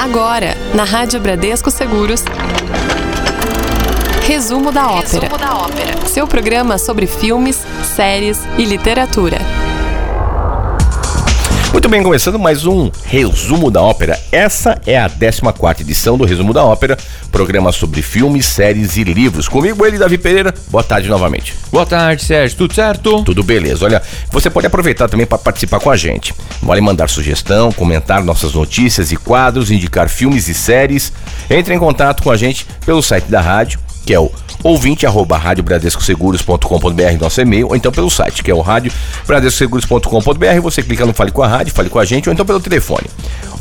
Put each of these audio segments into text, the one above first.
Agora, na Rádio Bradesco Seguros. Resumo da ópera. Resumo da ópera. Seu programa sobre filmes, séries e literatura. Muito bem, começando mais um Resumo da Ópera. Essa é a 14 edição do Resumo da Ópera, programa sobre filmes, séries e livros. Comigo, ele, Davi Pereira. Boa tarde novamente. Boa tarde, Sérgio. Tudo certo? Tudo beleza. Olha, você pode aproveitar também para participar com a gente. Vale mandar sugestão, comentar nossas notícias e quadros, indicar filmes e séries. Entre em contato com a gente pelo site da rádio, que é o ouvinte arroba radiobradescoseguros.com.br, nosso e-mail, ou então pelo site, que é o radiobradescoseguros.com.br, você clica no Fale com a Rádio, fale com a gente, ou então pelo telefone.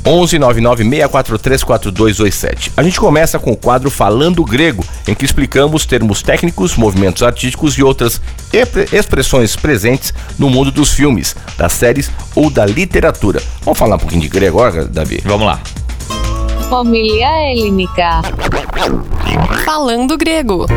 11 99 643 4227. A gente começa com o quadro Falando Grego, em que explicamos termos técnicos, movimentos artísticos e outras expressões presentes no mundo dos filmes, das séries ou da literatura. Vamos falar um pouquinho de grego agora, Davi? Vamos lá. Família Helênica. Falando grego.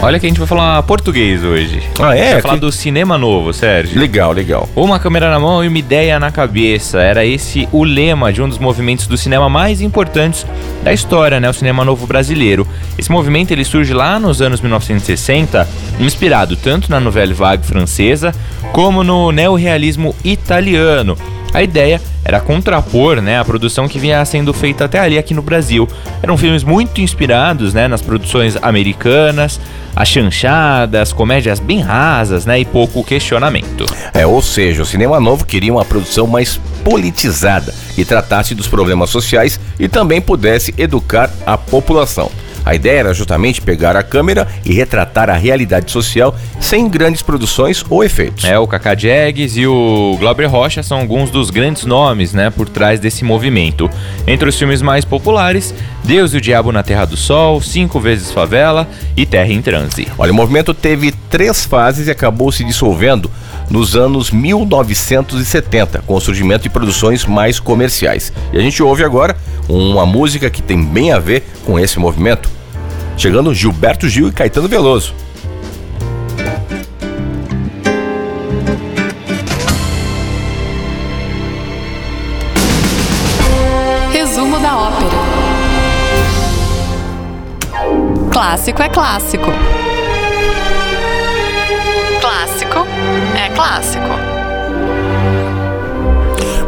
Olha que a gente vai falar português hoje. Ah, é? Vai falar que... do cinema novo, Sérgio. Legal, legal. Uma câmera na mão e uma ideia na cabeça. Era esse o lema de um dos movimentos do cinema mais importantes da história, né? O cinema novo brasileiro. Esse movimento ele surge lá nos anos 1960, inspirado tanto na novela vague francesa como no neorrealismo italiano. A ideia era contrapor né, a produção que vinha sendo feita até ali aqui no Brasil. Eram filmes muito inspirados né, nas produções americanas, as chanchadas, comédias bem rasas né, e pouco questionamento. É, ou seja, o cinema novo queria uma produção mais politizada, que tratasse dos problemas sociais e também pudesse educar a população. A ideia era justamente pegar a câmera e retratar a realidade social sem grandes produções ou efeitos. É, o Kaká Jags e o Glauber Rocha são alguns dos grandes nomes, né, por trás desse movimento. Entre os filmes mais populares, Deus e o Diabo na Terra do Sol, Cinco Vezes Favela e Terra em Transe. Olha, o movimento teve três fases e acabou se dissolvendo nos anos 1970, com o surgimento de produções mais comerciais. E a gente ouve agora uma música que tem bem a ver com esse movimento, chegando Gilberto Gil e Caetano Veloso. Resumo da ópera. Clássico é clássico. Clássico é clássico.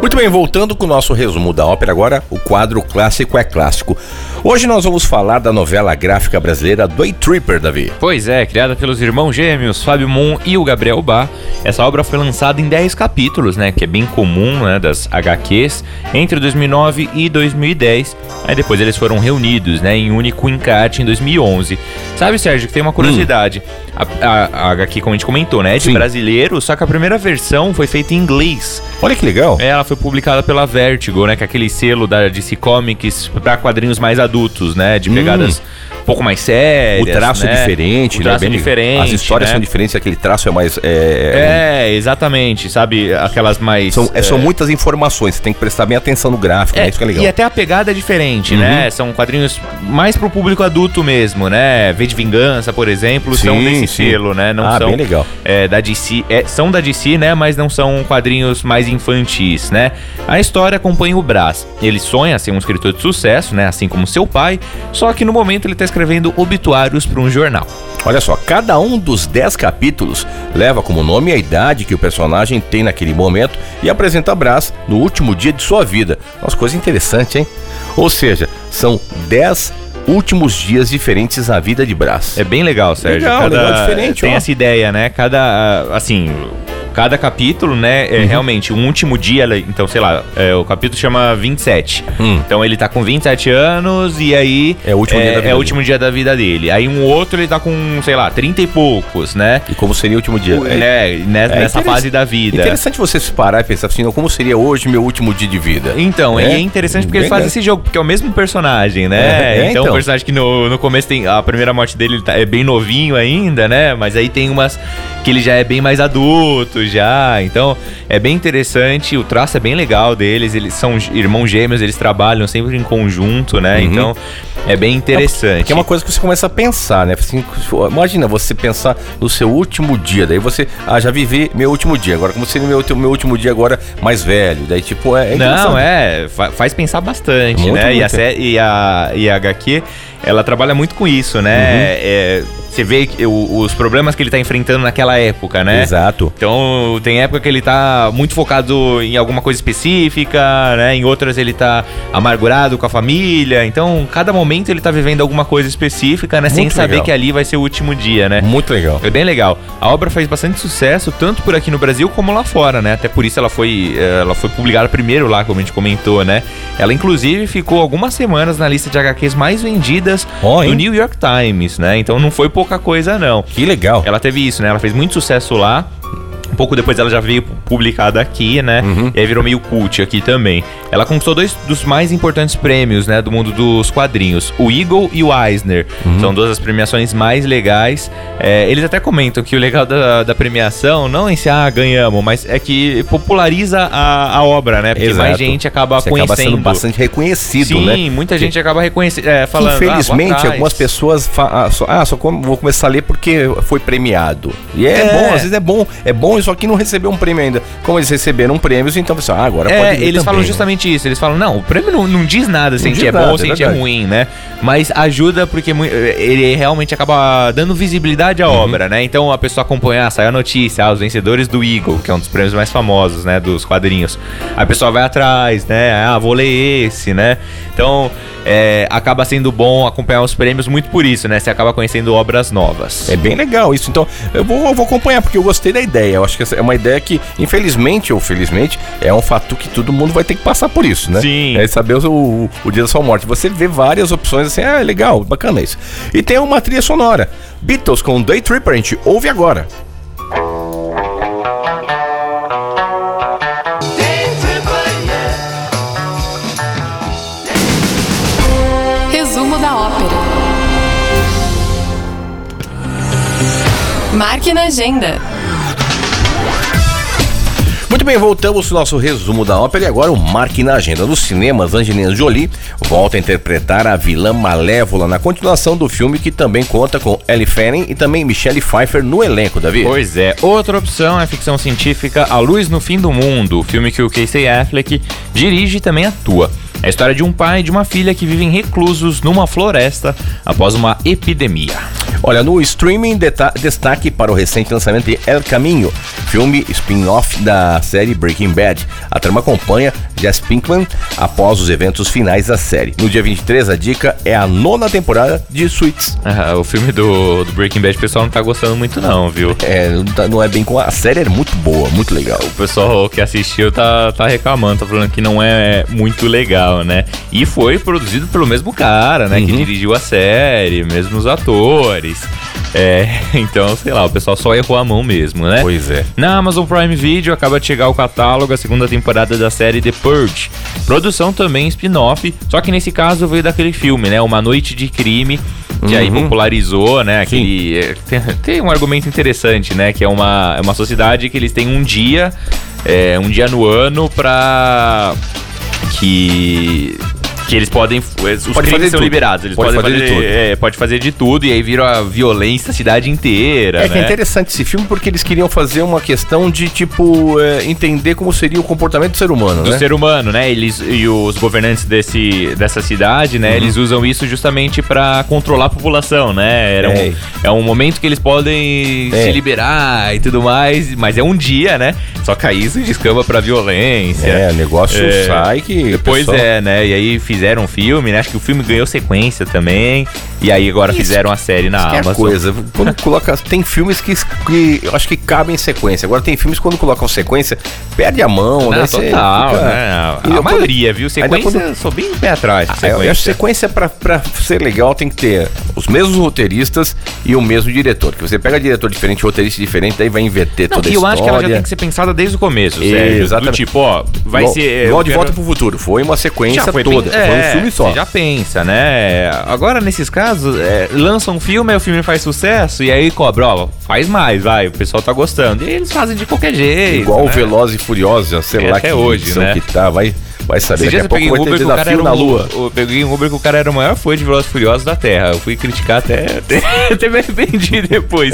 Muito bem, voltando com o nosso resumo da ópera agora, o quadro Clássico é Clássico. Hoje nós vamos falar da novela gráfica brasileira Day Tripper, Davi. Pois é, criada pelos irmãos gêmeos Fábio Moon e o Gabriel Bá, essa obra foi lançada em 10 capítulos, né, que é bem comum, né, das HQs, entre 2009 e 2010. Aí depois eles foram reunidos, né, em único encarte em 2011. Sabe, Sérgio, que tem uma curiosidade. A, a- a HQ, como a gente comentou, né, é de Sim. brasileiro, só que a primeira versão foi feita em inglês. Olha que legal. É, Ela foi publicada pela Vertigo, né? Que é aquele selo da DC Comics pra quadrinhos mais adultos, né? De pegadas um pouco mais sérias. O traço né? é diferente, o né? traço Bem- diferente. As histórias né? são diferentes, aquele traço é mais. É, É, exatamente, sabe? Aquelas mais. são, é, são é, muitas informações, você tem que prestar bem atenção no gráfico, né? Isso que é legal. E até a pegada é diferente, Uhum. né? São quadrinhos mais pro público adulto mesmo, né? V de Vingança, por exemplo, são Sim, desse sim. selo, né? Não Ah, são bem legal. é, da DC, é, são da DC, né? Mas não são quadrinhos mais infantis, né? A história acompanha o Brás. Ele sonha ser um escritor de sucesso, né? Assim como seu pai, só que no momento ele tá escrevendo obituários para um jornal. Olha só, cada um dos 10 capítulos leva como nome a idade que o personagem tem naquele momento e apresenta Brás no último dia de sua vida. Nossa, coisa interessante, hein? Ou seja, são 10 últimos dias diferentes na vida de Brás. É bem legal, Sérgio. Legal, legal, diferente, Tem ó. essa ideia, né? Cada, ah, assim, cada capítulo, né, Uhum. é realmente um último dia, então, sei lá, é, o capítulo chama 27. Hum. Então ele tá com 27 anos e aí É o último dia da vida é o dele. último dia da vida dele. Aí um outro ele tá com, sei lá, 30 e poucos, né? E como seria o último dia? né, ne- nessa interessante- fase da vida. Interessante você se parar e pensar assim, como seria hoje meu último dia de vida? Então, É? é interessante porque Bem eles fazem legal. esse jogo, porque é o mesmo personagem, né? É, é, então, então. o personagem que no, no começo tem. A primeira morte dele ele tá- é bem novinho ainda, né? Mas aí tem umas que ele já é bem mais adulto já. Então, é bem interessante, o traço é bem legal deles, eles são irmãos gêmeos, eles trabalham sempre em conjunto, né? Uhum. Então, é bem interessante. Que é uma coisa que você começa a pensar, né? Assim, imagina você pensar no seu último dia, daí você, ah, já vivi meu último dia, agora como seria meu, meu último dia agora mais velho, daí tipo, é, é Não, interessante. é, fa- faz pensar bastante, Muito, né? E, a, muito. e, a, e a HQ, ela trabalha muito com isso, Uhum. né? É, você vê o- os problemas que ele tá enfrentando naquela época, né? Exato. Então, tem época que ele tá muito focado em alguma coisa específica, né? Em outras ele tá amargurado com a família. Então, cada momento ele tá vivendo alguma coisa específica, né? Sem Muito saber legal. que ali vai ser o último dia, né? Muito legal. É bem legal. A obra faz bastante sucesso, tanto por aqui no Brasil como lá fora, né? Até por isso ela foi, eh, ela foi publicada primeiro lá, como a gente comentou, né? Ela, inclusive, ficou algumas semanas na lista de HQs mais vendidas Ó, do? New York Times, né? Então não foi pouca coisa, não. Que legal. Ela teve isso, né? Ela fez muito sucesso lá. Pouco depois ela já veio publicada aqui, né? Uhum. E aí virou meio cult aqui também. Ela conquistou dois dos mais importantes prêmios, né? Do mundo dos quadrinhos. O Eagle e o Eisner. Uhum. São duas das premiações mais legais. É, eles até comentam que o legal da, da premiação não é em si, ah, ganhamos, mas é que populariza a, a obra, né? Porque Exato. mais gente acaba Você conhecendo. acaba sendo bastante reconhecido, Sim, né? muita gente acaba reconhecendo, é, Que, falando. ah, Infelizmente, atrás. algumas pessoas ah, só, ah, só vou começar a ler porque foi premiado. E é, É. bom, às vezes é bom, é bom, só que não recebeu um prêmio ainda. Como eles receberam prêmios, então pessoal, ah, agora pode É, ler eles também, falam né? justamente isso. Eles falam, não, o prêmio não, não diz nada se a gente é bom ou se a é gente é verdade. ruim, né? Mas ajuda porque ele realmente acaba dando visibilidade à Uhum. obra, né? Então a pessoa acompanha, sai a notícia, ah, os vencedores do Eagle, que é um dos prêmios mais famosos, né, dos quadrinhos. A pessoa vai atrás, né? Ah, vou ler esse, né? Então, é, acaba sendo bom acompanhar os prêmios muito por isso, né? Você acaba conhecendo obras novas. É bem legal isso. Então, eu vou, eu vou acompanhar, porque eu gostei da ideia. Eu acho que essa é uma ideia que, infelizmente ou felizmente, é um fato que todo mundo vai ter que passar por isso, né? Sim. É saber o, o, o dia da sua morte. Você vê várias opções assim, ah, legal, bacana isso. E tem uma trilha sonora. Beatles com Day Tripper, a gente ouve agora. Resumo da ópera. Marque na agenda. Muito bem, voltamos ao nosso resumo da ópera e agora o marque na agenda. Nos cinemas, Angelina Jolie volta a interpretar a vilã malévola na continuação do filme que também conta com Ellie Fanning e também Michelle Pfeiffer no elenco, Davi. Pois é, outra opção é a ficção científica A Luz no Fim do Mundo, o filme que o Casey Affleck dirige e também atua. É a história de um pai e de uma filha que vivem reclusos numa floresta após uma epidemia. Olha, no streaming, destaque para o recente lançamento de El Caminho, filme spin-off da série Breaking Bad. A trama acompanha Jess Pinkman após os eventos finais da série. No dia 23, a dica é a nona temporada de Suits. Ah, o filme do, do Breaking Bad o pessoal não tá gostando muito não, viu? É, não tá- é bem com a série, é muito boa, muito legal. O pessoal que assistiu tá, tá reclamando, tá falando que não é muito legal, né? E foi produzido pelo mesmo cara, né? Que Uhum. dirigiu a série, mesmos atores. É, então, sei lá, o pessoal só errou a mão mesmo, né? Pois é. Na Amazon Prime Video acaba de chegar ao catálogo a segunda temporada da série The Purge. Produção também spin-off, só que nesse caso veio daquele filme, né? Uma Noite de Crime, que aí Uhum. popularizou, né? Aquele. é, Tem, tem um argumento interessante, né? Que é uma, é uma sociedade que eles têm um dia, é, um dia no ano pra. que. Que eles podem. Os Pode crimes são tudo. liberados. Eles Pode podem fazer de fazer, tudo. é, pode fazer de tudo. E aí vira a violência a cidade inteira. É que é né? interessante esse filme porque eles queriam fazer uma questão de, tipo, é, entender como seria o comportamento do ser humano, do né? ser humano, né? Eles e os governantes desse, dessa cidade, Uhum. né? Eles usam isso justamente pra controlar a população, né? Era É. um, é um momento que eles podem É. se liberar e tudo mais, mas é um dia, né? Só que aí isso descamba pra violência. É, o negócio É. sai que. Pois pessoal- é, né? E aí fizeram um filme, né? Acho que o filme ganhou sequência também. E aí agora fizeram a série na Que é a Amazon. coisa, quando coloca. Tem filmes que, que eu acho que cabem em sequência. Agora tem filmes que quando colocam sequência, perde a mão, Não, né? Total, fica- né? A, eu- maioria, viu? Sequência, quando- eu sou bem pé atrás. Ah, eu, eu acho que sequência. sequência pra, pra ser legal tem que ter os mesmos roteiristas e o mesmo diretor. Que você pega diretor diferente, roteirista diferente, daí vai inverter Não, toda a e eu história. acho que ela já tem que ser pensada desde o começo, Sérgio. Do Exatamente. tipo, ó, vai Igual- ser. Igual de quero- volta pro futuro. Foi uma sequência Já foi toda. Bem- foi um filme só. Você já pensa, né? Agora, nesses casos, é, lança um filme, aí o filme faz sucesso, e aí cobra, ó, faz mais, vai, o pessoal tá gostando. E eles fazem de qualquer jeito. Igual o né? Velozes e Furiosos, sei É, lá até que hoje, né? que tá, vai, vai saber. Esses Daqui a pouco peguei vai ter cara desafio era na um, lua. Eu peguei um Uber que o cara era o maior fã de Velozes e Furiosos da Terra. Eu fui criticar até, até, até me arrependi depois.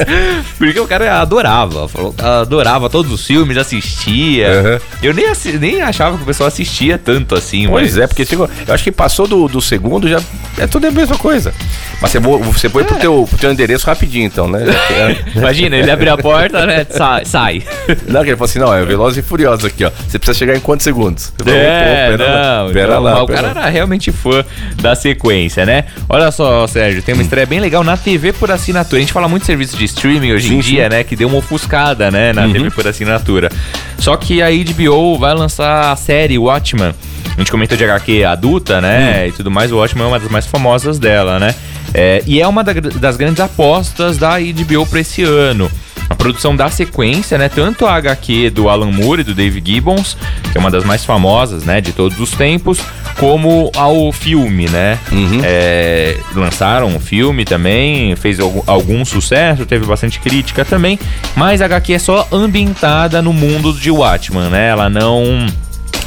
Porque o cara adorava. Falou, adorava todos os filmes, assistia. Uhum. Eu nem, nem achava que o pessoal assistia tanto assim, Pois mas... é, porque chegou, eu acho que passou do, do segundo, já é tudo a mesma coisa. Mas você, vo- você põe pro, teu, pro teu endereço rapidinho, então, né? É- Imagina, ele abre a porta, né? Sai. sai. Não, que ele falou assim, não, é Velozes e Furiosos aqui, ó. Você precisa chegar em quantos segundos? Falei, É, "Pô, pera lá, não, pera então, lá, o cara lá." era realmente fã da sequência, né? Olha só, Sérgio, tem uma estreia bem legal na TV por assinatura. A gente fala muito de serviço de streaming hoje em Sim, dia, né? Que deu uma ofuscada, né? Uhum. Na TV por assinatura. Só que a HBO vai lançar a série Watchmen. A gente comentou de HQ adulta, né? Hum. E tudo mais. O Watchmen é uma das mais famosas dela, né? É, e é uma da- das grandes apostas da HBO pra esse ano. A produção da sequência, né? Tanto a HQ do Alan Moore e do Dave Gibbons, que é uma das mais famosas, né? De todos os tempos, como ao filme, né? Uhum. É, lançaram um filme também, fez algum, algum sucesso, teve bastante crítica também, mas a HQ é só ambientada no mundo de Watchman, né? Ela não...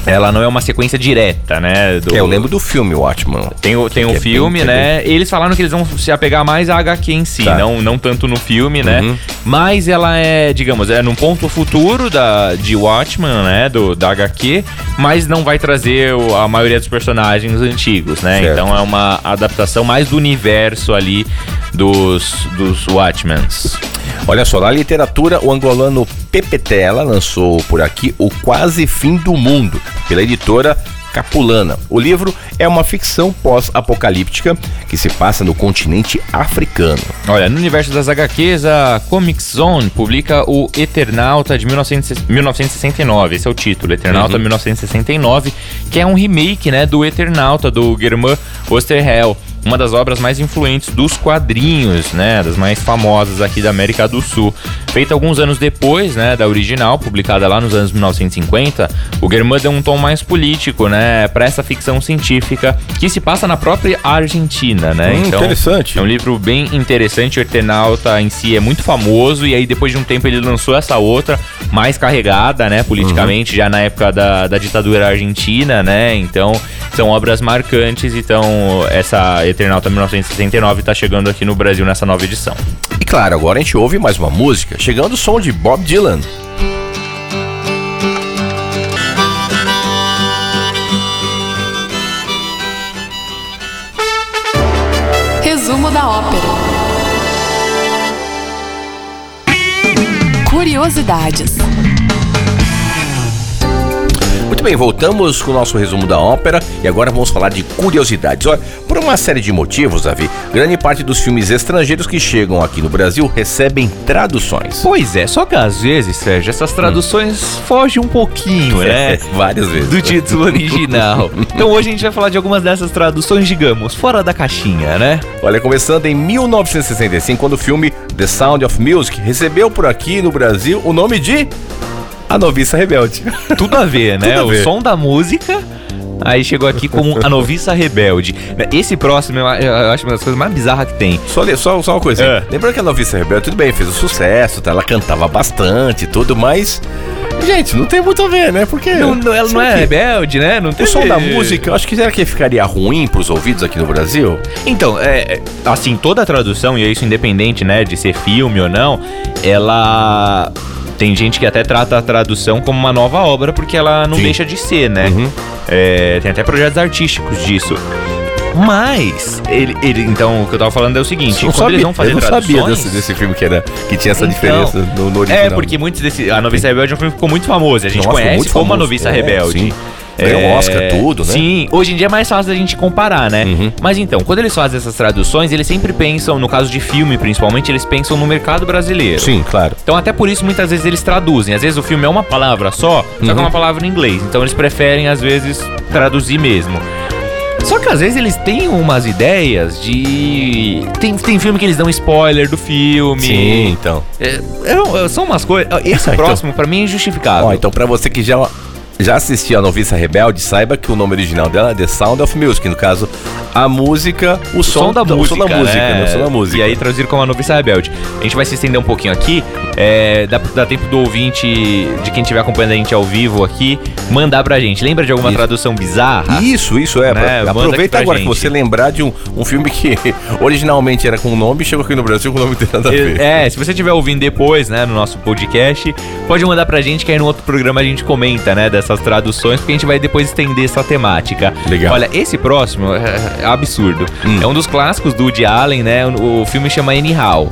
Ela não é uma sequência direta, né? do- É, eu lembro do filme Watchmen. tem o, tem o é bem filme, né? Eles falaram que eles vão se apegar mais à HQ em si, Tá. não, não tanto no filme, né? Uhum. Mas ela é, digamos, é num ponto futuro da, de Watchmen, né? Do, da HQ, mas não vai trazer o- a maioria dos personagens antigos, né? Certo. Então é uma adaptação mais do universo ali dos, dos Watchmens. Olha só, na literatura, o angolano Pepe Tela lançou por aqui O Quase Fim do Mundo, pela editora Capulana. O livro é uma ficção pós-apocalíptica que se passa no continente africano. Olha, no universo das HQs, a Comic Zone publica o Eternauta de 1900 1969. Esse é o título, Eternauta 1969, que é um remake, né, do Eternauta do Germain Osterhel, uma das obras mais influentes dos quadrinhos, né, das mais famosas aqui da América do Sul. Feita alguns anos depois, né, da original, publicada lá nos anos 1950, o Germain deu um tom mais político, né, para essa ficção científica que se passa na própria Argentina, né? Hum, interessante. É um livro bem interessante, o Eternauta em si é muito famoso, e aí depois de um tempo ele lançou essa outra, mais carregada, né, politicamente, já na época da, da ditadura argentina, né, então são obras marcantes, então essa Eternauta 1969 tá chegando aqui no Brasil nessa nova edição. E claro, agora a gente ouve mais uma música, chegando o som de Bob Dylan. Resumo da ópera. Curiosidades. Muito bem, voltamos com o nosso resumo da ópera e agora vamos falar de curiosidades. Olha, por uma série de motivos, Davi, grande parte dos filmes estrangeiros que chegam aqui no Brasil recebem traduções. Pois é, só que às vezes, Sérgio, essas traduções fogem um pouquinho, né? Várias vezes. do título original. Então hoje a gente vai falar de algumas dessas traduções, digamos, fora da caixinha, né? Olha, começando em 1965, quando o filme The Sound of Music recebeu por aqui no Brasil o nome de A Noviça Rebelde. Tudo a ver, né? A o ver. som da música. Aí chegou aqui como A Noviça Rebelde. Esse próximo eu eu acho uma das coisas mais bizarras que tem. Só, só, só uma coisa. É. Lembrando que a Noviça Rebelde, tudo bem, fez um sucesso, tá? ela cantava bastante e tudo, mas. Gente, não tem muito a ver, né? Porque. Não- não- ela não é que rebelde, né? Não O tem som da música, eu acho que será que ficaria ruim pros ouvidos aqui no Brasil? Então, é, é, assim, toda a tradução, e é isso independente, né, de ser filme ou não, ela. Tem gente que até trata a tradução como uma nova obra, porque ela não Sim. deixa de ser, né? Uhum. É, tem até projetos artísticos disso. Mas, ele, ele- então, o que eu tava falando é o seguinte: Não quando sabia, eles vão fazer eu não sabia traduções. desse, desse filme que, era, que tinha essa Então, diferença no, no original. É, porque muitos desse. A Noviça Rebelde é um filme que ficou muito famoso. A gente Nossa, conhece como a famoso. Noviça É, Rebelde. sim. Ganhou Oscar, tudo, né? Sim, hoje em dia é mais fácil da gente comparar, né? Uhum. Mas então, quando eles fazem essas traduções, eles sempre pensam, no caso de filme principalmente, eles pensam no mercado brasileiro. Sim, claro. Então, até por isso, muitas vezes eles traduzem. Às vezes o filme é uma palavra só, só que é Uhum. uma palavra em inglês. Então, eles preferem, às vezes, traduzir mesmo. Só que às vezes eles têm umas ideias de. Tem, tem filme que eles dão spoiler do filme. Sim, então. É, é, são umas coisas. Esse Então- próximo, pra mim, é injustificável. Ó, então pra você que já já assistiu a Noviça Rebelde, saiba que o nome original dela é The Sound of Music. No caso, a música, o, O som, da o música, som da música, né? né? O som da música. E aí traduziram como a noviça rebelde. A gente vai se estender um pouquinho aqui. É, dá, dá tempo do ouvinte, de quem estiver acompanhando a gente ao vivo aqui, mandar pra gente. Lembra de alguma Isso. tradução bizarra? Isso, isso é. Né? pra- aproveita agora que gente. você lembrar de um, um filme que originalmente era com um nome e chegou aqui no Brasil com o nome tem nada a ver. É, se você estiver ouvindo depois, né, no nosso podcast, pode mandar pra gente que aí no outro programa a gente comenta, né, dessas traduções, porque a gente vai depois estender essa temática. Legal. Olha, esse próximo é, é absurdo. Hum. É um dos clássicos do Woody Allen, né? O, o filme chama Anyhow.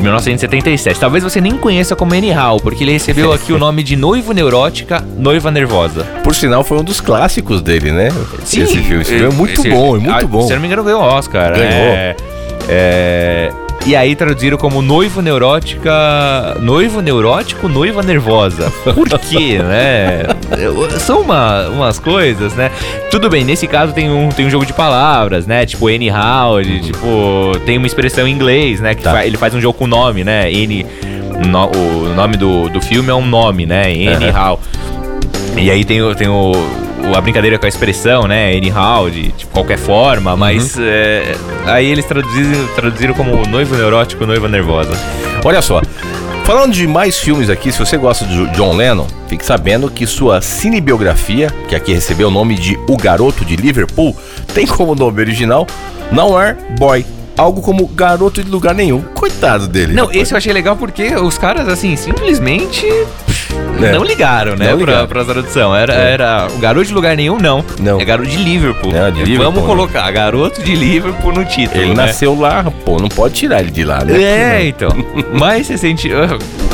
1977. Talvez você nem conheça como Anyhow, porque ele recebeu aqui o nome de Noivo Neurótica, Noiva Nervosa. Por sinal, foi um dos clássicos dele, né? Esse filme. Esse filme é muito esse- bom, é muito ah, bom. Se eu não me engano, ganhou Oscar. Ganhou. É, é, e aí traduziram como noivo neurótica. Noivo neurótico, noiva nervosa. Por quê, né? São uma- umas coisas, né? Tudo bem, nesse caso tem um, tem um jogo de palavras, né? Tipo anyhow, de, tipo, tem uma expressão em inglês, né? Que Tá. fa- ele faz um jogo com nome, né? N. no- o nome do, do filme é um nome, né? Anyhow. E aí tem, tem o- a brincadeira com a expressão, né? Anyhow, de, de qualquer forma, mas é, aí eles traduziram, traduziram como noivo neurótico, noiva nervosa. Olha só, falando de mais filmes aqui, se você gosta de John Lennon, fique sabendo que sua cinebiografia, que aqui recebeu o nome de O Garoto de Liverpool, tem como nome original Nowhere Boy. Algo como garoto de lugar nenhum. Coitado dele. Não, rapaz. esse eu achei legal porque os caras, assim, simplesmente É. não ligaram, né, Não pra, ligaram. pra tradução. Era, É. era o garoto de lugar nenhum, não. Não. É garoto de Liverpool. É, de Liverpool, Vamos né? colocar garoto de Liverpool no título, Ele né? nasceu lá, pô, não pode tirar ele de lá, né? É, então. Mas você sente.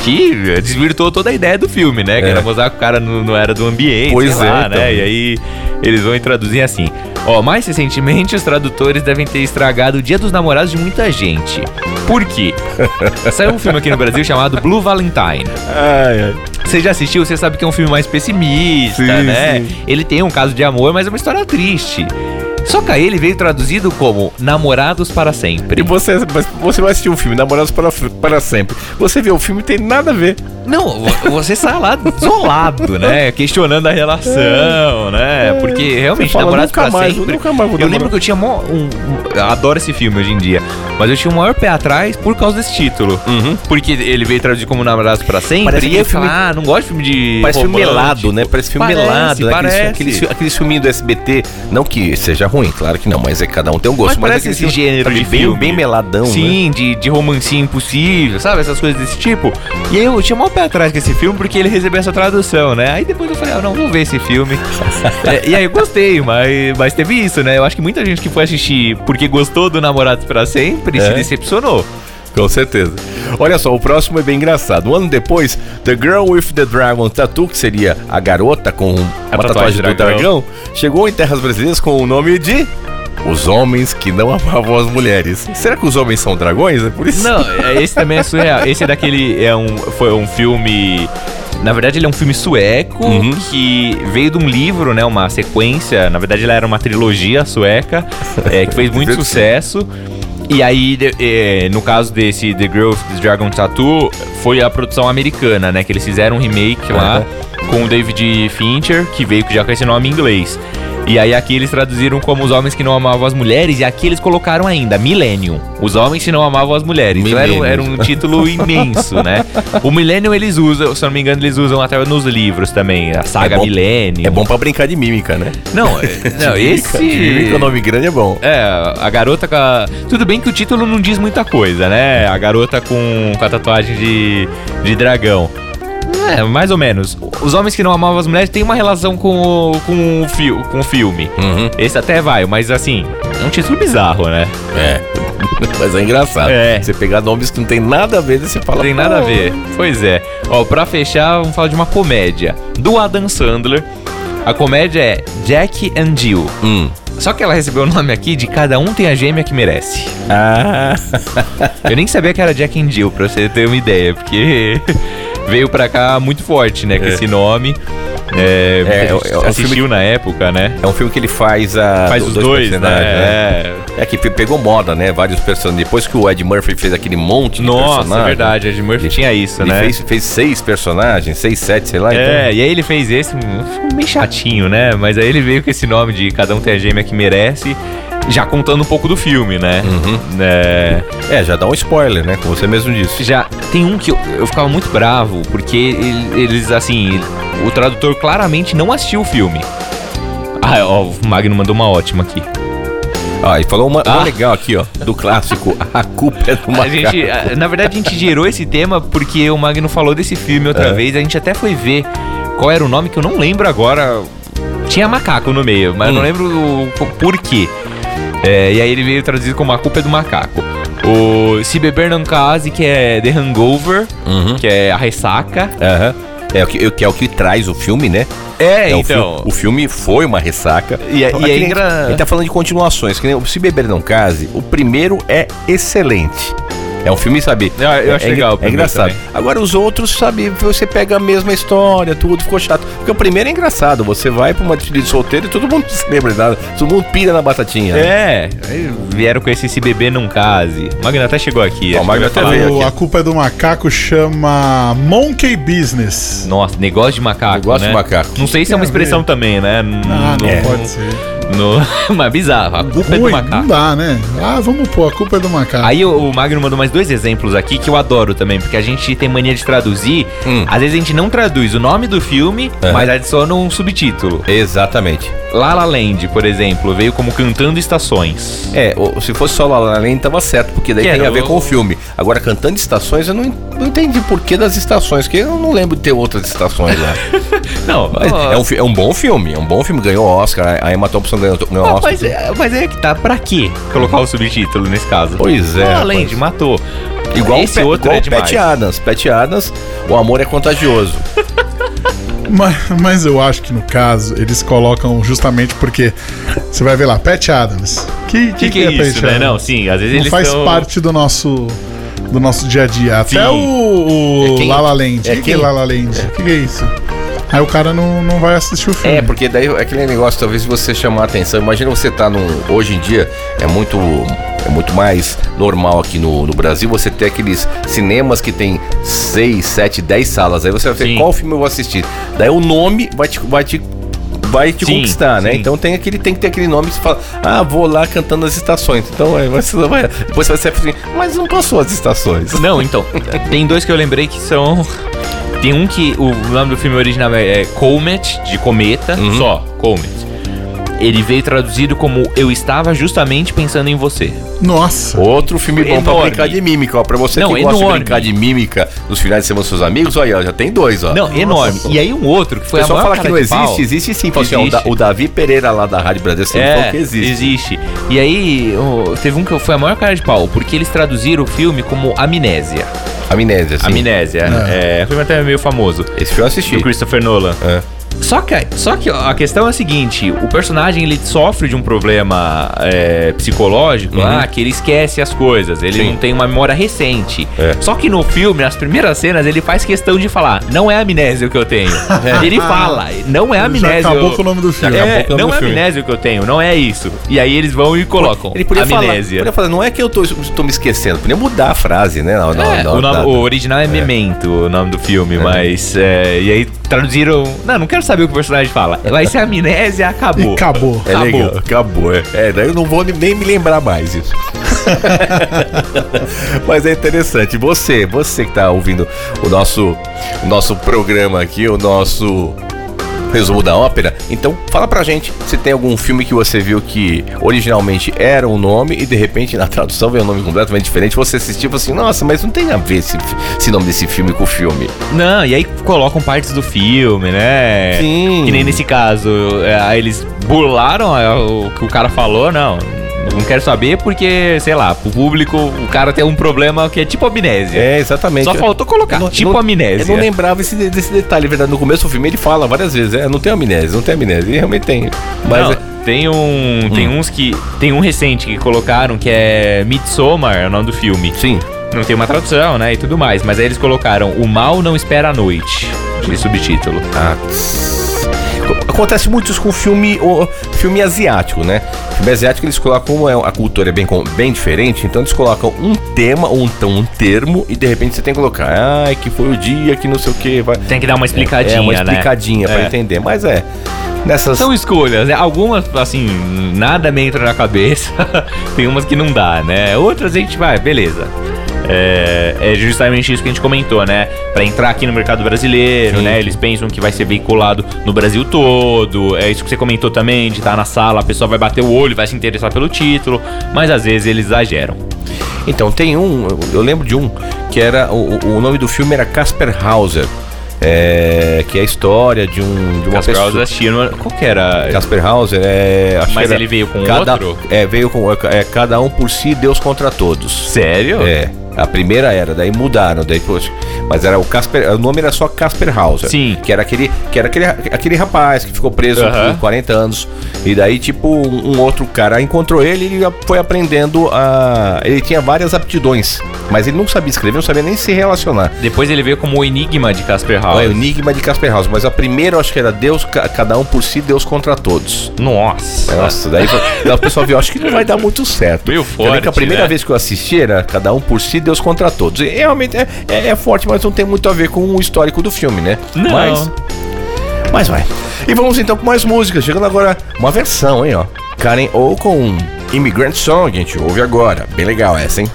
Que desvirtuou toda a ideia do filme, né? Que É. era mostrar que o cara não, não era do ambiente. Pois sei lá, é, então. né? E aí eles vão traduzir assim. Ó, mais recentemente, os tradutores devem ter estragado o Dia dos Namorados de muita gente. Por quê? Saiu um filme aqui no Brasil chamado Blue Valentine. Ai, ai. Você já assistiu, você sabe que é um filme mais pessimista, Sim, né? sim. Ele tem um caso de amor, mas é uma história triste. Só que aí ele veio traduzido como Namorados para Sempre. E você, você vai assistir um filme, Namorados para, para Sempre. Você vê o filme, tem nada a ver. Não, vo- você sai lá desolado, né? Questionando a relação, né? Porque realmente, É. Fala, namorados nunca pra mais, sempre. nunca mais vou eu lembro que eu tinha mó, um, um- adoro esse filme hoje em dia, mas eu tinha o maior pé atrás por causa desse título. Porque ele veio traduzir como Namorados pra sempre. Parece e eu filme- ah, não gosto de filme de. Parece filme melado, né? Parece filme Parece, melado, né? Parece. Aqueles, aqueles, aqueles filminhos do SBT. Não que seja ruim, claro que não, mas é cada um tem um gosto. Mas parece aquele esse gênero de bem, filme. bem meladão, né? Sim, de, de romancinho impossível, sabe? Essas coisas desse tipo. E aí eu tinha maior pé atrás com esse filme porque ele recebeu essa tradução, né? Aí depois eu falei, ah, não, vou ver esse filme. É, e aí eu gostei, mas, mas teve isso, né? Eu acho que muita gente que foi assistir porque gostou do Namorados pra Sempre se É. decepcionou. Com certeza. Olha só, o próximo é bem engraçado. Um ano depois, The Girl with the Dragon Tattoo, que seria a garota com a, tatuagem tatuagem do dragão. dragão, chegou em terras brasileiras com o nome de Os Homens que Não Amavam as Mulheres. Será que os homens são dragões? É por isso? Não, é- esse também é surreal. Esse é daquele. É um, foi um filme. Na verdade, ele é um filme sueco Uhum. que veio de um livro, né? Uma sequência. Na verdade, ele era uma trilogia sueca é, que fez muito sucesso. E aí, de- é, no caso desse The Girl with the Dragon Tattoo, foi a produção americana, né? Que eles fizeram um remake lá com o David Fincher, que veio já com esse nome em inglês. E aí aqui eles traduziram como os homens que não amavam as mulheres, e aqui eles colocaram ainda Millennium, os homens que não amavam as mulheres. Então era, um- era um título imenso, né? O Millennium eles usam, se eu não me engano, eles usam até nos livros também, a saga É bom- Millennium. É bom pra brincar de mímica, né? Não, é- não esse... De mímica, o nome grande é bom. É, a garota com a... Tudo bem que o título não diz muita coisa, né? A garota com, com a tatuagem de, de dragão. É, mais ou menos. Os homens que não amavam as mulheres têm uma relação com o, com o, fio, com o filme. Uhum. Esse até vai, mas assim, é um título bizarro, né? É. Mas é engraçado. É. Você pegar nomes que não tem nada a ver, você fala. Não tem nada a "Pô, ver. Pois é. Ó, pra fechar, vamos falar de uma comédia. Do Adam Sandler. A comédia é Jack and Jill. Hum. Só que ela recebeu o nome aqui de Cada Um Tem a Gêmea que Merece. Ah. Eu nem sabia que era Jack and Jill, pra você ter uma ideia, porque veio pra cá muito forte, né, com É. esse nome. É, É, é- é assistiu filme- na época, né? É um filme que ele faz a. Faz do- os dois, né? personagens, É. É que pe- pegou moda, né? Vários personagens. Depois que o Ed Murphy fez aquele monte de Nossa, personagens. é verdade, Ed Murphy tinha isso, Ele né? fez, fez seis personagens, seis, sete, sei lá. É, então- e aí ele fez esse, um- bem chatinho, né? Mas aí ele veio com esse nome de Cada um tem a gêmea que merece, já contando um pouco do filme, né? Uhum. É, É, já dá um spoiler, né? Como você mesmo disse. já tem um que eu, eu ficava muito bravo, porque ele- eles, assim, o tradutor claramente não assistiu o filme. Ah, ó, o Magno mandou uma ótima aqui. Ah, e falou uma, uma Ah. legal aqui, ó, do clássico A Culpa é do A Macaco. gente, a- na verdade, a gente gerou esse tema porque o Magno falou desse filme outra É. vez. A gente até foi ver qual era o nome que eu não lembro agora. Tinha macaco no meio, mas eu não Hum. lembro o po- por quê. É, e aí ele veio traduzido como A Culpa é do Macaco. O Se Beber Não Case, que é The Hangover, Uhum. que é a ressaca. Aham. É, o que, que é o que traz o filme, né? É, É, o então. fi- O, filme foi uma ressaca. E é- Então, e é engra- gente tá falando de continuações, que nem o Se Beber Não Case, o primeiro é excelente. É um filme, sabe? Ah, eu acho é, legal o É primeiro engraçado. também. Agora os outros, sabe, você pega a mesma história, tudo ficou chato. Porque o primeiro é engraçado, você vai pra uma despedida de solteiro e todo mundo se lembra de nada. Todo mundo pira na batatinha. né? É, aí vieram com esse Se Beber Não Case. O Magno até chegou aqui. Ó, o Magno até veio. Aqui. A Culpa é do Macaco chama Monkey Business. Nossa, negócio de macaco. Negócio né? de macaco. Não sei se é uma expressão também, né? Ah, não É. pode ser. No... Mas bizarro, a culpa é do macaco. não dá, né? Ah, vamos pôr, a culpa é do macaco. Aí o, o Magno mandou mais dois exemplos aqui que eu adoro também, porque a gente tem mania de traduzir. Hum. Às vezes a gente não traduz o nome do filme, Aham. mas adiciona um subtítulo. Exatamente. La La Land, por exemplo, veio como Cantando Estações. É, se fosse só La La Land tava certo, porque daí Que tem era a ver o- com o filme. Agora, cantando estações, eu não, não entendi por que das estações, porque eu não lembro de ter outras estações lá. Não, Mas é, um, é um bom filme, é um bom filme, ganhou Oscar, a Emma Thompson ganhou, ganhou ó, Oscar. mas, é- mas é que tá, pra quê colocar o subtítulo nesse caso? Pois é, rapaz. Land matou. Igual, Esse o Pe- outro igual é demais. Pat Adams. Pat Adams, o amor é contagioso. Mas, mas eu acho que no caso, eles colocam justamente porque você vai ver lá, Pat Adams. Que, O que, que é isso, né? Não, sim, às vezes Não eles faz tão- parte do nosso do nosso dia a dia. Até Sim. o, o É quem- La La Land. O é que, que é quem- La La Land? O que, que é isso? Aí o cara não, não vai assistir o filme. É, porque daí é aquele negócio, talvez você chamar a atenção. Imagina você tá num. Hoje em dia é muito. É muito mais normal aqui no, no Brasil você ter aqueles cinemas que tem 6, 7, 10 salas. Aí você vai ver Sim. qual filme eu vou assistir. Daí o nome vai te. Vai te vai te Sim, conquistar, né? sim. Então tem aquele tem que ter aquele nome que você fala, ah, vou lá cantando as estações. Então aí você vai, depois você vai ser assim, mas não passou as estações. Não, então, tem dois que eu lembrei que são. Tem um que o nome do filme original é Comet, de cometa, Uhum. só, Comet. Ele veio traduzido como Eu Estava Justamente Pensando em Você. Nossa. Outro filme bom pra Enorme. brincar de mímica, ó. Pra você Não, que gosta de enorme. brincar de mímica nos finais de semana com seus amigos, olha, ó, já tem dois, ó. Não, enorme. E aí um outro que O foi a maior fala que cara não de pau. existe, existe sim. Fala assim, ó, o, Da- Existe. o Davi Pereira lá da Rádio Brasil sempre falou É, que existe. existe. E aí, teve um que foi a maior cara de pau, porque eles traduziram o filme como Amnésia. Amnésia, sim. Amnésia. É. é um filme até meio famoso. Esse filme eu assisti. Do Christopher Nolan. É. Só que, só que a questão é a seguinte: o personagem ele sofre de um problema é, psicológico Uhum. lá que ele esquece as coisas, ele Sim. não tem uma memória recente. É. Só que no filme, nas primeiras cenas, ele faz questão de falar: não é amnésia que eu tenho. Ele fala: não é Já amnésia. acabou eu- com o nome do filme. acabou É, o não é filme. amnésia que eu tenho, não é isso. E aí eles vão e colocam Ele podia falar, amnésia. podia falar, não é que eu tô, tô me esquecendo, podia mudar a frase, né? Não, não, É, não, o, nome- o original é Memento, o nome do filme, mas. é, e aí traduziram. Não, não quero saber o que o personagem fala. Vai ser amnésia, acabou. E acabou. É acabou. legal, acabou. É. é, daí eu não vou nem me lembrar mais isso. Mas é interessante. Você, você que tá ouvindo o nosso, o nosso programa aqui, o nosso resumo da ópera. Então, fala pra gente se tem algum filme que você viu que originalmente era um nome e de repente na tradução veio um nome completamente diferente. Você assistiu e assim: nossa, mas não tem a ver esse, esse nome desse filme com o filme. Não, e aí colocam partes do filme, né? Sim. Que nem nesse caso. é, Aí eles burlaram é, o que o cara falou, não. Não quero saber porque, sei lá, pro público o cara tem um problema que é tipo amnésia. É, exatamente. Só faltou colocar, não- tipo não- amnésia. Eu não lembrava esse, desse detalhe, é verdade. No começo do filme ele fala várias vezes, é, não tem amnésia, não tem amnésia. E realmente tem. Mas Não, é- tem um. Tem uns que. Tem um recente que colocaram que é Midsommar, é o nome do filme. sim. Não tem uma tradução, né? E tudo mais. Mas aí eles colocaram O Mal Não Espera a Noite. De subtítulo. Ah. Acontece muito isso com filme, filme asiático, né? filme asiático eles colocam, como é, a cultura é bem, bem diferente, então eles colocam um tema, ou então um termo, e de repente você tem que colocar, ai, que foi o dia que não sei o que. Vai... Tem que dar uma explicadinha, É, uma né? explicadinha pra É. entender. Mas é, nessas. São escolhas, né? Algumas, assim, nada me entra na cabeça. Tem umas que não dá, né? Outras a gente vai, beleza. É, é justamente isso que a gente comentou, né? Pra entrar aqui no mercado brasileiro, Sim. né? Eles pensam que vai ser veiculado no Brasil todo. É isso que você comentou também, de estar na sala, a pessoa vai bater o olho, vai se interessar pelo título. Mas às vezes eles exageram. Então, tem um, eu- lembro de um, que era. O, o- nome do filme era Casper Hauser. É, que é a história de um de uma Casper pessoa. Assistindo. Qual que era? Casper Hauser é. Mas ele veio com cada, outro? É, veio com. É, cada um por si, Deus contra todos. Sério? É. A primeira era, daí mudaram, daí poxa, mas era o Casper, o nome era só Casper Hauser. Sim. Que era aquele, que era aquele, aquele rapaz que ficou preso Aham. por 40 anos. E daí, tipo, um, um outro cara encontrou ele e ele foi aprendendo a. Ele tinha várias aptidões, mas ele não sabia escrever, não sabia nem se relacionar. Depois ele veio como o Enigma de Casper Não, é o enigma de Casper Hauser, mas a primeira eu acho que era Deus, ca- cada um por si, Deus contra todos. Nossa. Nossa, daí, daí o pessoal viu, acho que não vai dar muito certo. Meio Você vê que forte, a primeira né? vez que eu assisti era cada um por si, Deus contra todos. E realmente é, é, é forte, mas não tem muito a ver com o histórico do filme, né? Não. Mas, mas vai. E vamos então com mais músicas. Chegando agora uma versão, hein, ó. Karen ou com Immigrant Song, a gente ouve agora. Bem legal essa, hein?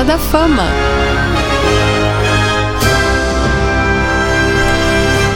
Calçada da Fama.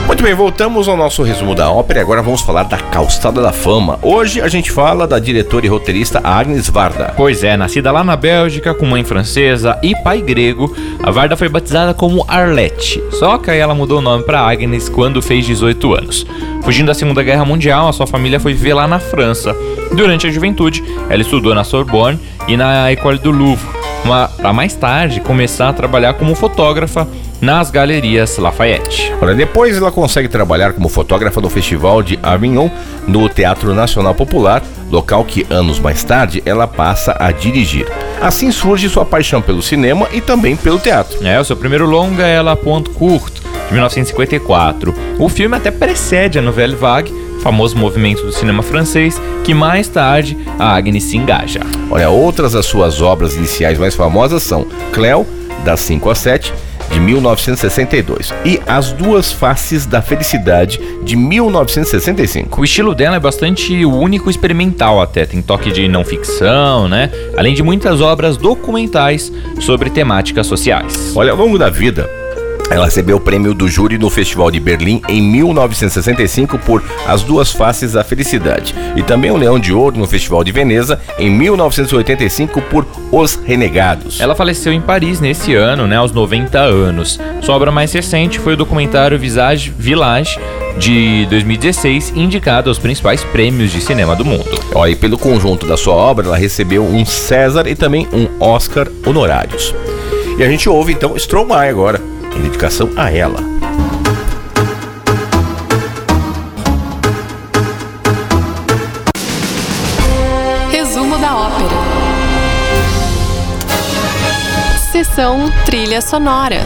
Muito bem, voltamos ao nosso resumo da ópera e agora vamos falar da Calçada da Fama. Hoje a gente fala da diretora e roteirista Agnes Varda. Pois é, nascida lá na Bélgica com mãe francesa e pai grego, a Varda foi batizada como Arlette. Só que aí ela mudou o nome para Agnes quando fez 18 anos. Fugindo da Segunda Guerra Mundial, a sua família foi viver lá na França. Durante a juventude, ela estudou na Sorbonne e na École du Louvre, para mais tarde começar a trabalhar como fotógrafa nas galerias Lafayette. Olha, depois ela consegue trabalhar como fotógrafa no Festival de Avignon, no Teatro Nacional Popular, local que anos mais tarde ela passa a dirigir. Assim surge sua paixão pelo cinema e também pelo teatro. É, o seu primeiro longa é La Pointe Courte, de 1954. O filme até precede a Nouvelle Vague, famoso movimento do cinema francês, que mais tarde a Agnes se engaja. Olha, outras das suas obras iniciais mais famosas são Cleo, das 5 a 7, de 1962, e As Duas Faces da Felicidade, de 1965. O estilo dela é bastante único e experimental até, tem toque de não ficção, né? Além de muitas obras documentais sobre temáticas sociais. Olha, ao longo da vida, ela recebeu o prêmio do júri no Festival de Berlim em 1965 por As Duas Faces da Felicidade e também o Leão de Ouro no Festival de Veneza em 1985 por Os Renegados. Ela faleceu em Paris nesse ano, né, aos 90 anos. Sua obra mais recente foi o documentário Visage Village de 2016, indicado aos principais prêmios de cinema do mundo. E pelo conjunto da sua obra, ela recebeu um César e também um Oscar honorários. E a gente ouve então Stromae agora, em dedicação a ela. Resumo da ópera. Sessão Trilha Sonora.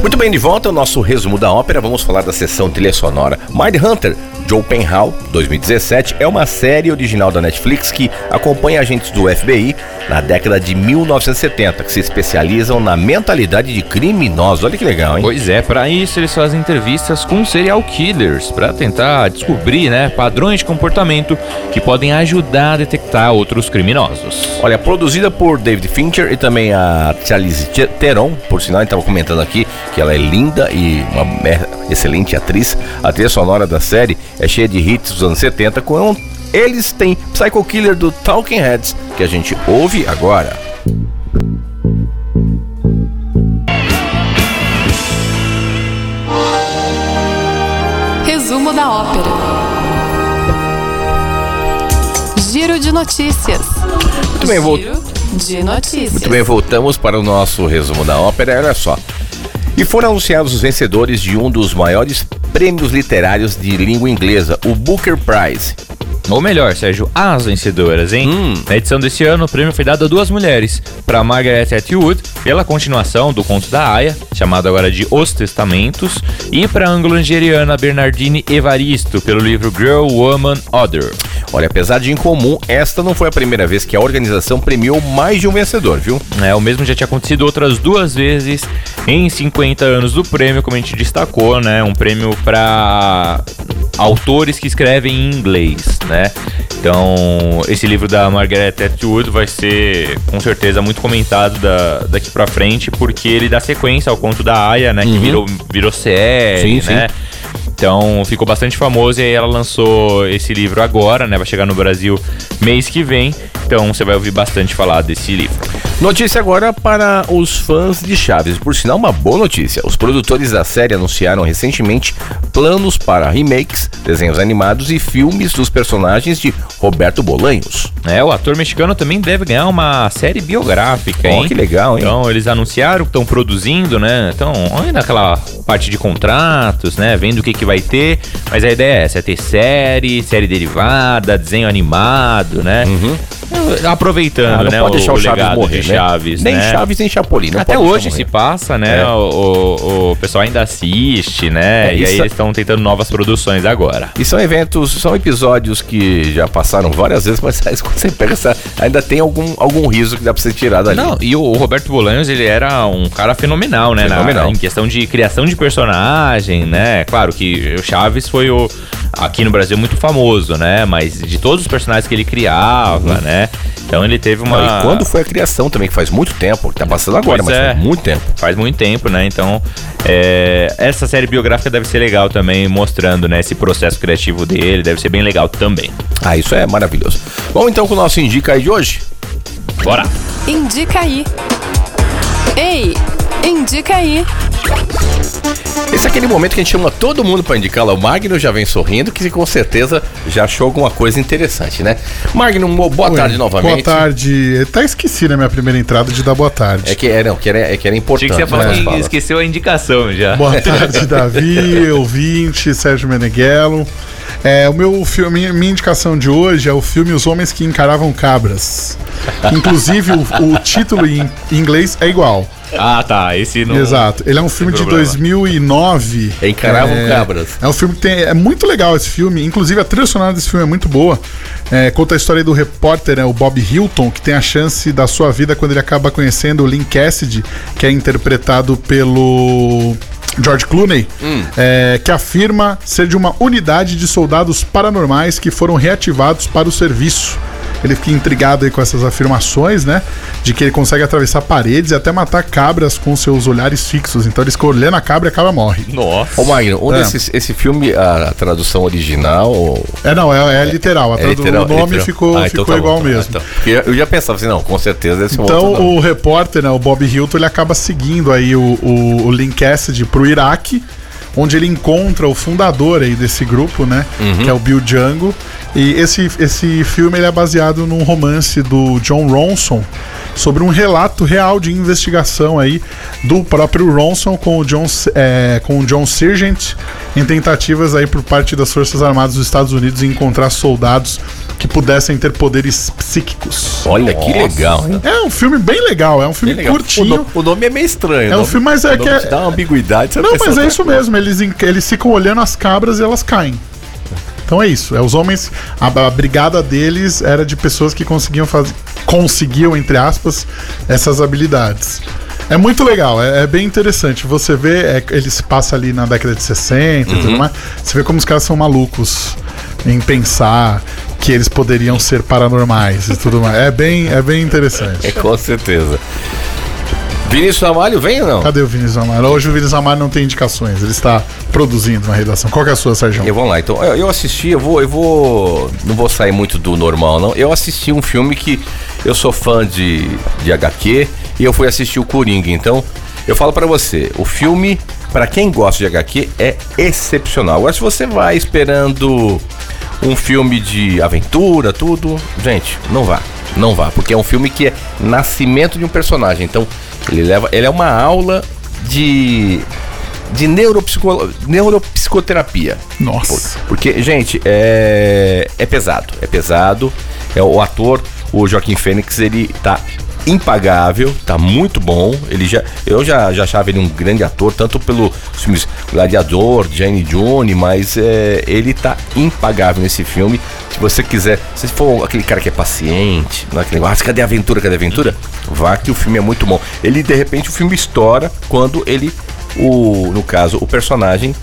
Muito bem, de volta ao nosso resumo da ópera, vamos falar da sessão trilha sonora. Mind Hunter, Joe Penhal, 2017, é uma série original da Netflix que acompanha agentes do FBI na década de 1970, que se especializam na mentalidade de criminosos. Olha que legal, hein? Pois é, para isso eles fazem entrevistas com serial killers para tentar descobrir, né, padrões de comportamento que podem ajudar a detectar outros criminosos. Olha, produzida por David Fincher e também a Charlize Theron, por sinal, a gente estava comentando aqui que ela é linda e uma excelente atriz. A trilha sonora da série é cheia de hits dos anos 70, com eles têm Psycho Killer do Talking Heads, que a gente ouve agora. Resumo da ópera. Giro de notícias. Muito bem, Giro de notícias. Muito bem, voltamos para o nosso resumo da ópera. Olha só. E foram anunciados os vencedores de um dos maiores prêmios literários de língua inglesa, o Booker Prize. Ou melhor, Sérgio, as vencedoras, hein? Hum. Na edição desse ano, o prêmio foi dado a duas mulheres. Para Margaret Atwood, pela continuação do conto da Aya, chamado agora de Os Testamentos, e para anglo-nigeriana Bernardine Evaristo, pelo livro Girl, Woman, Other. Olha, apesar de incomum, esta não foi a primeira vez que a organização premiou mais de um vencedor, viu? É, o mesmo já tinha acontecido outras duas vezes em 50 anos do prêmio, como a gente destacou, né? Um prêmio para autores que escrevem em inglês, né? Então, esse livro da Margaret Atwood vai ser com certeza muito comentado da, daqui pra frente, porque ele dá sequência ao conto da Aya, né? Que virou, virou série, Sim, né? Então ficou bastante famoso e aí ela lançou esse livro agora, né? Vai chegar no Brasil mês que vem. Então você vai ouvir bastante falar desse livro. Notícia agora para os fãs de Chaves. Por sinal, uma boa notícia. Os produtores da série anunciaram recentemente planos para remakes, desenhos animados e filmes dos personagens de Roberto Bolanhos. É, o ator mexicano também deve ganhar uma série biográfica, hein? que legal, hein? Então, eles anunciaram que estão produzindo, né? Então, ainda naquela parte de contratos, né? Vendo o que, que vai ter. Mas a ideia é essa: é ter série, série derivada, desenho animado, né? Aproveitando, Ah, não né? pode deixar o Chaves legado morrer, né? Chaves, nem né? Chaves, nem Chapolin. não Até hoje se passa, né? É. O, o- o pessoal ainda assiste, né? É, e aí isso- eles estão tentando novas produções agora. E são eventos, são episódios que já passaram várias vezes, mas quando você pega essa, ainda tem algum, algum riso que dá pra ser tirado ali. Não, e o, o Roberto Bolanhos, ele era um cara fenomenal, né? na- Fenomenal. em questão de criação de personagem, né? Claro que o Chaves foi o aqui no Brasil muito famoso, né? Mas de todos os personagens que ele criava, né? Então ele teve uma Não, Uhum. E quando foi a criação também, que faz muito tempo, que tá passando agora, Pois mas é. faz muito tempo. faz muito tempo, né? Então, é, essa série biográfica deve ser legal também, mostrando, né, esse processo criativo dele, deve ser bem legal também. Ah, isso é maravilhoso. Vamos então com o nosso Indica aí de hoje? Bora! Indica aí. Ei, indica aí. Esse é aquele momento que a gente chama todo mundo pra indicar lá. O Magno já vem sorrindo, que com certeza já achou alguma coisa interessante, né? Magno, boa Oi, tarde novamente. Boa tarde. Até esqueci na minha primeira entrada de dar boa tarde. É que, é, não, que era, é que era importante. Achei que você né, que esqueceu a indicação já. Boa tarde, Davi, ouvinte, Sérgio Meneghello. É, o meu filme, minha- minha indicação de hoje é o filme Os Homens que Encaravam Cabras. Inclusive, o, o título em inglês é igual. Ah, tá. Esse não. Exato. Ele é um filme de problema. 2009. Encaravam É, cabras. É um filme que tem, é muito legal esse filme. Inclusive a trilha sonora desse filme é muito boa. É, conta a história do repórter, né, o Bob Hilton, que tem a chance da sua vida quando ele acaba conhecendo o Lynn Cassidy, que é interpretado pelo George Clooney, é, que afirma ser de uma unidade de soldados paranormais que foram reativados para o serviço. Ele fica intrigado aí com essas afirmações, né? De que ele consegue atravessar paredes e até matar cabras com seus olhares fixos. Então ele fica olhando a cabra e a cabra morre. Nossa. Ô Magno, onde É. esse, esse filme, a, a tradução original. É, não, é, é literal. A é tradu- literal- o nome literal? ficou, Ah, então ficou tá igual bom. mesmo. Ah, então. Eu já pensava assim, não, com certeza deve ser um Então o repórter, né, o Bob Hilton, ele acaba seguindo aí o, o, o Lynn Cassidy pro Iraque, onde ele encontra o fundador aí desse grupo, né, Uhum. que é o Bill Django. E esse, esse filme ele é baseado num romance do John Ronson sobre um relato real de investigação aí do próprio Ronson com o John, é, com o John Sargent em tentativas aí por parte das Forças Armadas dos Estados Unidos em encontrar soldados que pudessem ter poderes psíquicos. Olha que legal, hein? É um filme bem legal, é um filme legal. O, curtinho. no- o nome é meio estranho. É um nome- filme, mas é que é- dá uma ambiguidade. Não, mas é isso coisa. mesmo, eles, eles ficam olhando as cabras e elas caem. Então é isso, é os homens, a, a brigada deles era de pessoas que conseguiam fazer, conseguiam, entre aspas, essas habilidades. É muito legal, é, é bem interessante. Você vê, é, ele se passa ali na década de 60 e Uhum. tudo mais. Você vê como os caras são malucos em pensar que eles poderiam ser paranormais e tudo mais. É bem, é bem interessante. É, com certeza. Vinícius Amalho, vem ou não? Cadê o Vinícius Amaro? Hoje o Vinícius Amaro não tem indicações, ele está produzindo na redação. Qual que é a sua, Sérgio? Eu vou lá, então. Eu, eu assisti, eu vou, eu vou. Não vou sair muito do normal, não. Eu assisti um filme que eu sou fã de, de HQ e eu fui assistir o Coringa. Então, eu falo pra você, o filme, pra quem gosta de HQ, é excepcional. Agora, se você vai esperando um filme de aventura, tudo, gente, não vá. Não vá, porque é um filme que é nascimento de um personagem. Então, ele leva. Ele é uma aula de de neuropsico, neuropsicoterapia. Nossa. Porque, gente, é, é pesado. É pesado. É o ator, o Joaquim Fênix, ele tá impagável, tá muito bom. Ele já, eu já, já achava ele um grande ator, tanto pelo filmes Gladiador, Jane June, mas é, ele tá impagável nesse filme. Se você quiser, se for aquele cara que é paciente, não é aquele negócio, ah, cadê a aventura, cadê a aventura? Vá que o filme é muito bom. Ele, de repente, o filme estoura quando ele, o, no caso, o personagem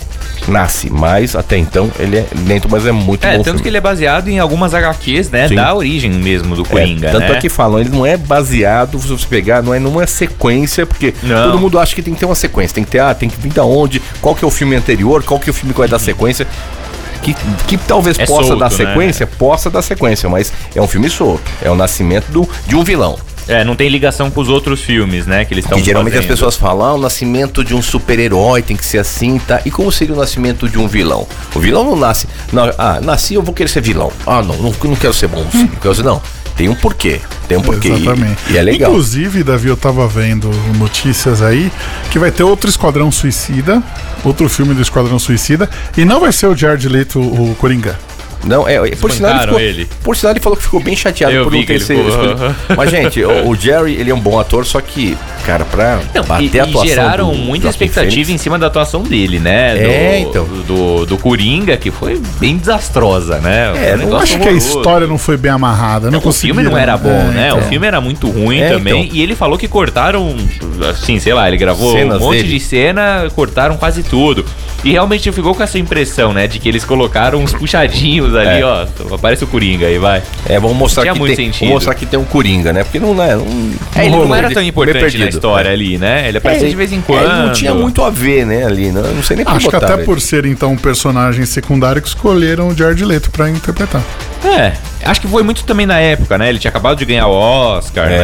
nasce, mas até então ele é lento, mas é muito É, bom. tanto que ele é baseado em algumas HQs, né? Sim. Da origem mesmo do Coringa, é, tanto né? é que falam, ele não é baseado, se você pegar, não é numa sequência, porque Não. todo mundo acha que tem que ter uma sequência, tem que ter, ah, tem que vir da onde, qual que é o filme anterior, qual que é o filme que vai dar sequência. Que, que talvez É possa solto, dar né? sequência, possa dar sequência, mas é um filme solto. É o nascimento do, de um vilão. É, não tem ligação com os outros filmes, né? Que eles estão Que geralmente as fazendo. pessoas falam, ah, o nascimento de um super-herói tem que ser assim, tá? E como seria o nascimento de um vilão? O vilão não nasce. Não, ah, nasci, eu vou querer ser vilão. Ah, não, não, não quero ser bonzinho. Quero ser, não, tem um porquê. Tem um porquê. E- Exatamente. E, é legal. Inclusive, Davi, eu tava vendo notícias aí que vai ter outro Esquadrão Suicida, outro filme do Esquadrão Suicida, e não vai ser o Jared Leto o Coringa. Não, é, é, por sinal ele, ficou, ele. por sinal ele falou que ficou bem chateado Eu por não ter sido. Mas, gente, o, o Jerry, ele é um bom ator, só que, cara, pra Não, bater e, a e atuação geraram do muita Joaquin expectativa em cima da atuação dele, né? Do, É, então. Do, do Coringa, que foi bem desastrosa, né? É, um Eu acho que a horroroso. história não foi bem amarrada. Não O filme não era bom, é, né? então. O filme era muito ruim É, também. então. E ele falou que cortaram, assim, sei lá, ele gravou Cenas um monte dele. de cena, cortaram quase tudo. E realmente ficou com essa impressão, né? De que eles colocaram uns puxadinhos ali, É. ó. Aparece o Coringa aí, vai. É, vamos mostrar Tinha que muito tem, sentido. vamos mostrar que tem um Coringa, né? Porque não, né, não, É, ele não era ele- tão importante na história ali, né? Ele aparecia É, de vez em é, quando. ele não tinha muito a ver, né, ali, né? Eu não sei nem por Acho que até ele. por ser então um personagem secundário que escolheram o Jared Leto pra interpretar. É, acho que foi muito também na época, né? Ele tinha acabado de ganhar o Oscar, É,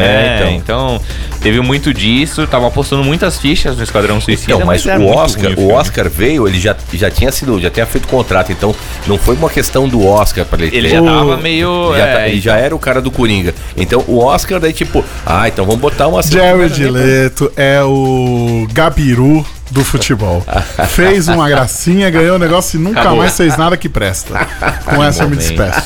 né? Então. teve muito disso, tava apostando muitas fichas no Esquadrão Suicida. Então, mas era o Oscar, o filme. Oscar veio, ele já, já tinha sido, já tinha feito contrato, então não foi uma questão do Oscar para ele. Ele já tava meio. Já, é, tá- ele já era o cara do Coringa. Então o Oscar daí tipo, ah, então vamos botar uma Jared Leto é o Gabiru do futebol. Fez uma gracinha, ganhou o negócio e nunca Acabou. mais fez nada que presta. Com essa eu me despeço.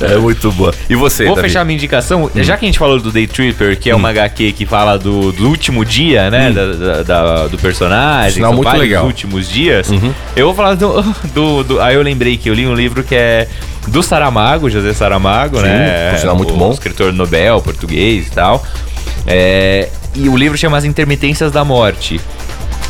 É muito boa. E você, Vou Davi? fechar minha indicação. Já que a gente falou do Day Tripper, que é Hum. uma HQ que fala do, do último dia, né? da- da- da- do personagem. Sinal muito legal. Uhum. últimos dias. Eu vou falar do, do, do- Aí eu lembrei que eu li um livro que é do Saramago, José Saramago, Sim, né? sinal muito o bom. escritor Nobel, português e tal. É, e o livro chama As Intermitências da Morte.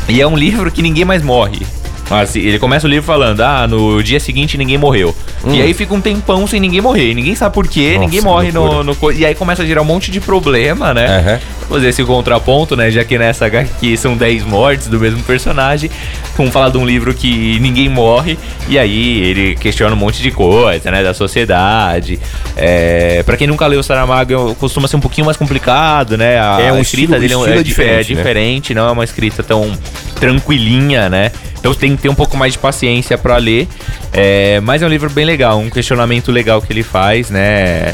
E é um livro que ninguém mais morre. Assim, ele começa o livro falando, ah, no dia seguinte ninguém morreu. E aí fica um tempão sem ninguém morrer. Ninguém sabe por quê, Hum. Nossa, ninguém morre no, no E aí começa a gerar um monte de problema, né? Aham. Fazer esse contraponto, né? Já que nessa HQ são 10 mortes do mesmo personagem. Vamos falar de um livro que ninguém morre. E aí ele questiona um monte de coisa, né? Da sociedade. É, para quem nunca leu o Saramago, costuma ser um pouquinho mais complicado, né? A É, um escrita estilo- dele é, estilo é é di- diferente, é né? diferente, não é uma escrita tão tranquilinha, né? Então tem que ter um pouco mais de paciência pra ler. É, mas é um livro bem legal, um questionamento legal que ele faz, né?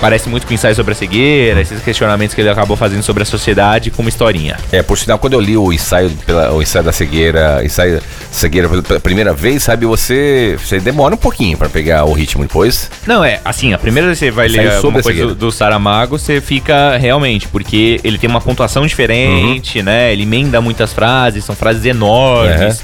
Parece muito com ensaio sobre a cegueira, esses questionamentos que ele acabou fazendo sobre a sociedade com uma historinha. É, por sinal, quando eu li o ensaio, pela, o ensaio da cegueira, ensaio cegueira pela, primeira vez, sabe, você, você demora um pouquinho pra pegar o ritmo depois. Não, é, assim, a primeira vez que você vai Ensaio ler sobre alguma a coisa do, do Saramago, você fica realmente, porque ele tem uma pontuação diferente, Uhum. né? Ele emenda muitas frases, são frases enormes.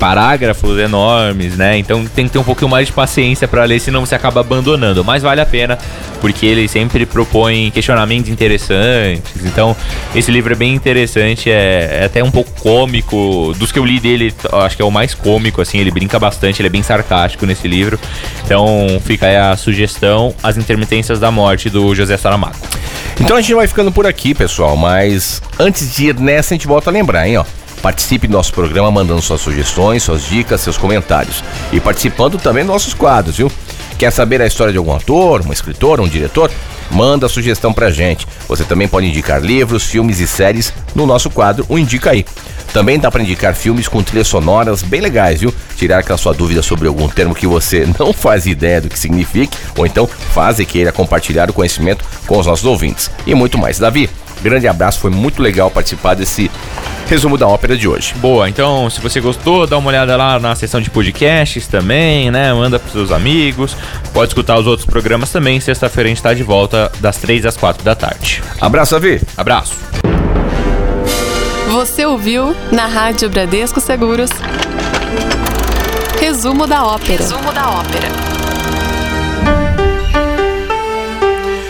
Parágrafos enormes, né? Então tem que ter um pouquinho mais de paciência pra ler, senão você acaba abandonando. Mas vale a pena, porque ele sempre propõe questionamentos interessantes. Então, esse livro é bem interessante, é, é até um pouco cômico. Dos que eu li dele, acho que é o mais cômico, assim, ele brinca bastante, ele é bem sarcástico nesse livro. Então, fica aí a sugestão: As Intermitências da Morte, do José Saramago. Então a gente vai ficando por aqui, pessoal, mas antes de ir nessa, a gente volta a lembrar, hein, ó. Participe do nosso programa mandando suas sugestões, suas dicas, seus comentários. E participando também dos nossos quadros, viu? Quer saber a história de algum ator, um escritor, um diretor? Manda a sugestão pra gente. Você também pode indicar livros, filmes e séries no nosso quadro O Indica Aí. Também dá para indicar filmes com trilhas sonoras bem legais, viu? Tirar aquela sua dúvida sobre algum termo que você não faz ideia do que signifique, ou então faz e queira compartilhar o conhecimento com os nossos ouvintes. E muito mais. Davi, grande abraço, foi muito legal participar desse resumo da ópera de hoje. Boa, então se você gostou, dá uma olhada lá na seção de podcasts também, né? Manda pros seus amigos. Pode escutar os outros programas também. Sexta-feira a gente tá de volta das 3 às 4 da tarde. Abraço, Avi. Abraço. Você ouviu na Rádio Bradesco Seguros. Resumo da ópera. Resumo da ópera.